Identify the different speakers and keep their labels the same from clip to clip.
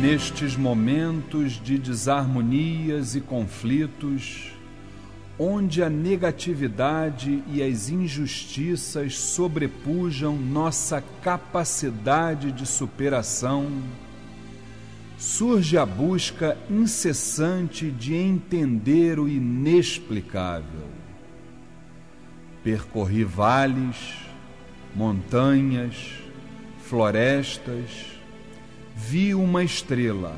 Speaker 1: nestes momentos de desarmonias e conflitos, onde a negatividade e as injustiças sobrepujam nossa capacidade de superação, surge a busca incessante de entender o inexplicável. Percorri vales, montanhas, florestas, vi uma estrela,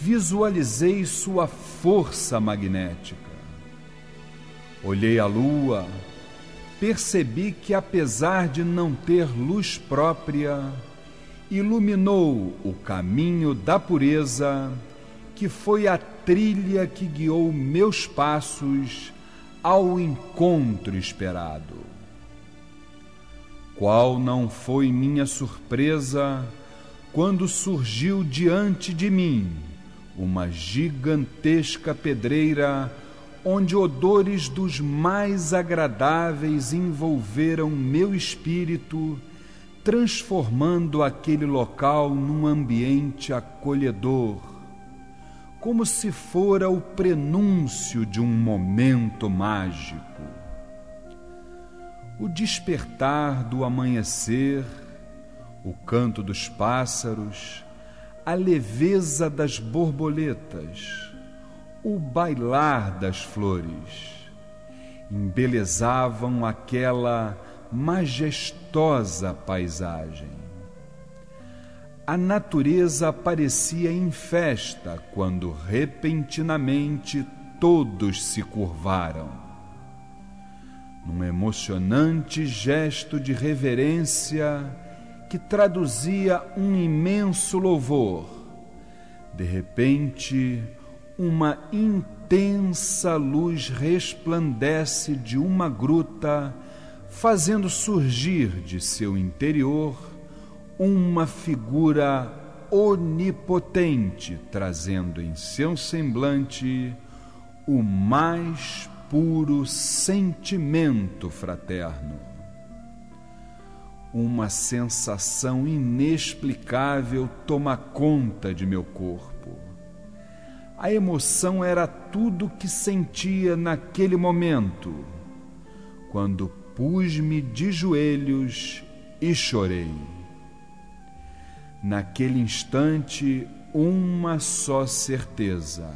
Speaker 1: visualizei sua força magnética. Olhei a lua, percebi que, apesar de não ter luz própria, iluminou o caminho da pureza, que foi a trilha que guiou meus passos ao encontro esperado. Qual não foi minha surpresa quando surgiu diante de mim uma gigantesca pedreira onde odores dos mais agradáveis envolveram meu espírito, transformando aquele local num ambiente acolhedor, como se fora o prenúncio de um momento mágico. O despertar do amanhecer o canto dos pássaros, a leveza das borboletas, o bailar das flores, embelezavam aquela majestosa paisagem. A natureza aparecia em festa quando repentinamente todos se curvaram. Num emocionante gesto de reverência, que traduzia um imenso louvor. De repente, uma intensa luz resplandece de uma gruta, fazendo surgir de seu interior uma figura onipotente, trazendo em seu semblante o mais puro sentimento fraterno uma sensação inexplicável toma conta de meu corpo. A emoção era tudo que sentia naquele momento, quando pus-me de joelhos e chorei. Naquele instante, uma só certeza: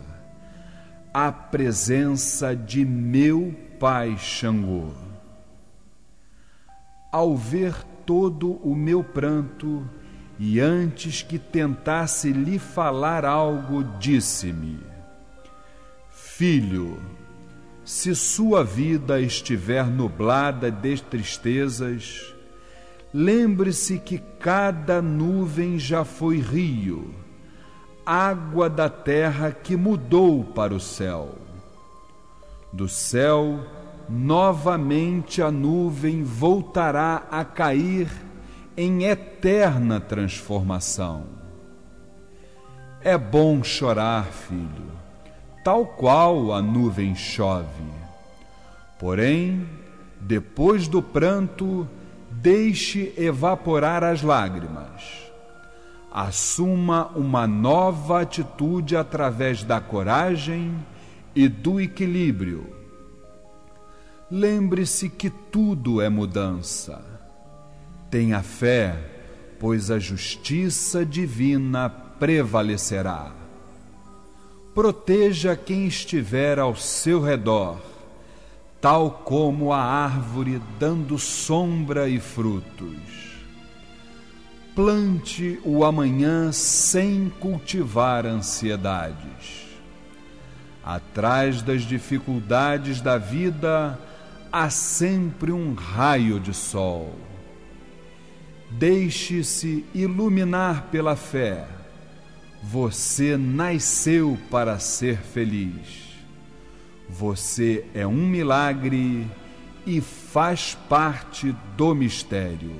Speaker 1: a presença de meu Pai Xangô. Ao ver todo o meu pranto, e antes que tentasse lhe falar algo, disse-me: Filho, se sua vida estiver nublada de tristezas, lembre-se que cada nuvem já foi rio, água da terra que mudou para o céu. Do céu, novamente a nuvem voltará a cair em eterna transformação. É bom chorar, filho, tal qual a nuvem chove. Porém, depois do pranto, deixe evaporar as lágrimas. Assuma uma nova atitude através da coragem e do equilíbrio Lembre-se que tudo é mudança. Tenha fé, pois a justiça divina prevalecerá. Proteja quem estiver ao seu redor, tal como a árvore dando sombra e frutos. Plante o amanhã sem cultivar ansiedades. Atrás das dificuldades da vida, há sempre um raio de sol. Deixe-se iluminar pela fé. Você nasceu para ser feliz. Você é um milagre e faz parte do mistério.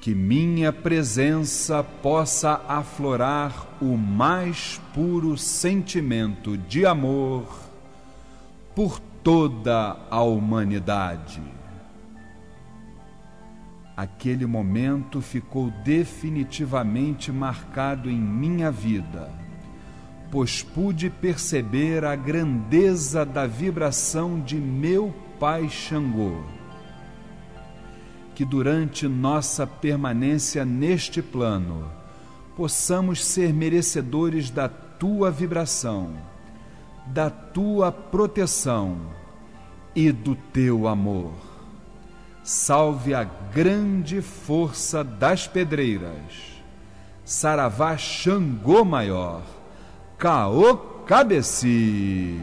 Speaker 1: Que minha presença possa aflorar o mais puro sentimento de amor por toda a humanidade. Aquele momento ficou definitivamente marcado em minha vida, pois pude perceber a grandeza da vibração de meu Pai Xangô. Que durante nossa permanência neste plano, possamos ser merecedores da tua vibração, da tua proteção e do teu amor. Salve a grande força das pedreiras. Saravá Xangô Maior, Caô Cabeci.